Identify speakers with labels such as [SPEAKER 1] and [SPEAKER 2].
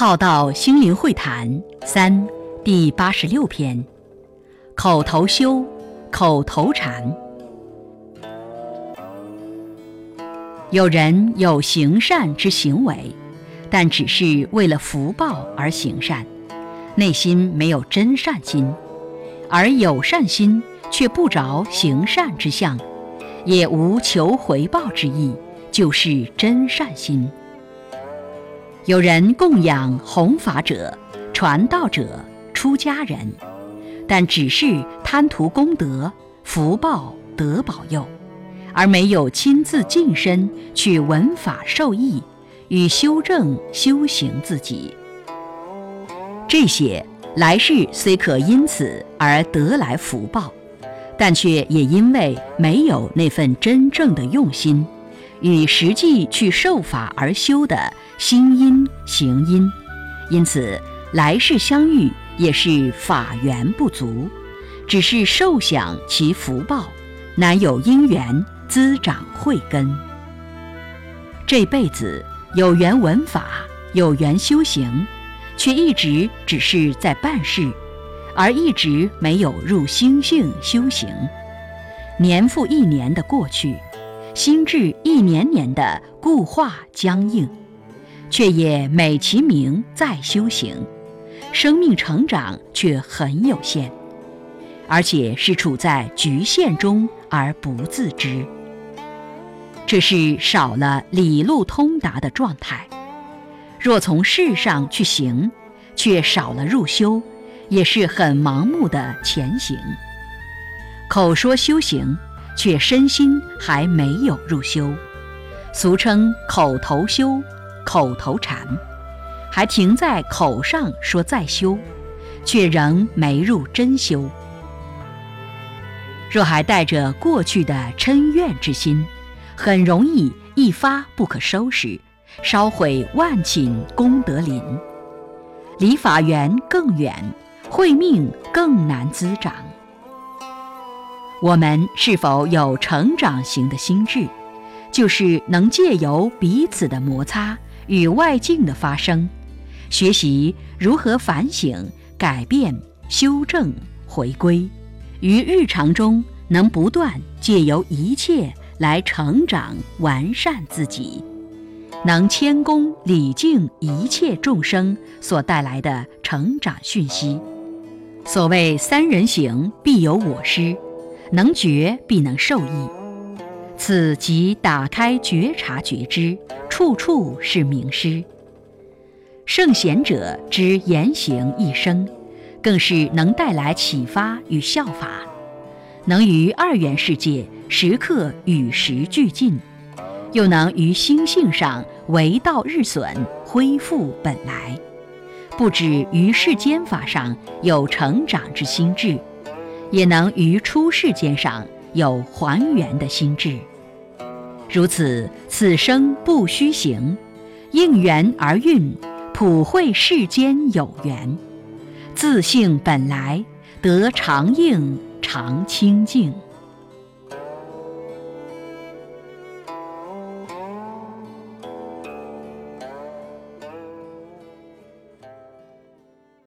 [SPEAKER 1] 浩道心灵会谈三第八十六篇：口头修，口头禅。有人有行善之行为，但只是为了福报而行善，内心没有真善心；而有善心却不着行善之相，也无求回报之意，就是真善心。有人供养弘法者、传道者、出家人，但只是贪图功德、福报得保佑，而没有亲自近身去闻法受益，与修正修行自己。这些来世虽可因此而得来福报，但却也因为没有那份真正的用心。与实际去受法而修的心因行因，因此来世相遇也是法缘不足，只是受享其福报，难有因缘滋长慧根。这辈子有缘闻法，有缘修行，却一直只是在办事，而一直没有入心性修行，年复一年的过去。心智一年年的固化僵硬，却也美其名在修行，生命成长却很有限，而且是处在局限中而不自知。这是少了理路通达的状态。若从事上去行，却少了入修，也是很盲目的前行。口说修行。却身心还没有入修，俗称口头修、口头禅，还停在口上说在修，却仍没入真修。若还带着过去的嗔怨之心，很容易一发不可收拾，烧毁万顷功德林，离法缘更远，慧命更难滋长。我们是否有成长型的心智，就是能借由彼此的摩擦与外境的发生，学习如何反省、改变、修正、回归，于日常中能不断借由一切来成长完善自己，能谦恭礼敬一切众生所带来的成长讯息。所谓三人行，必有我师。能觉必能受益，此即打开觉察觉知，处处是名师。圣贤者之言行一生，更是能带来启发与效法，能于二元世界时刻与时俱进，又能于心性上为道日损，恢复本来，不止于世间法上有成长之心智。也能于出世间上有还原的心智。如此，此生不虚行，应缘而运，普惠世间有缘，自性本来得常应常清净。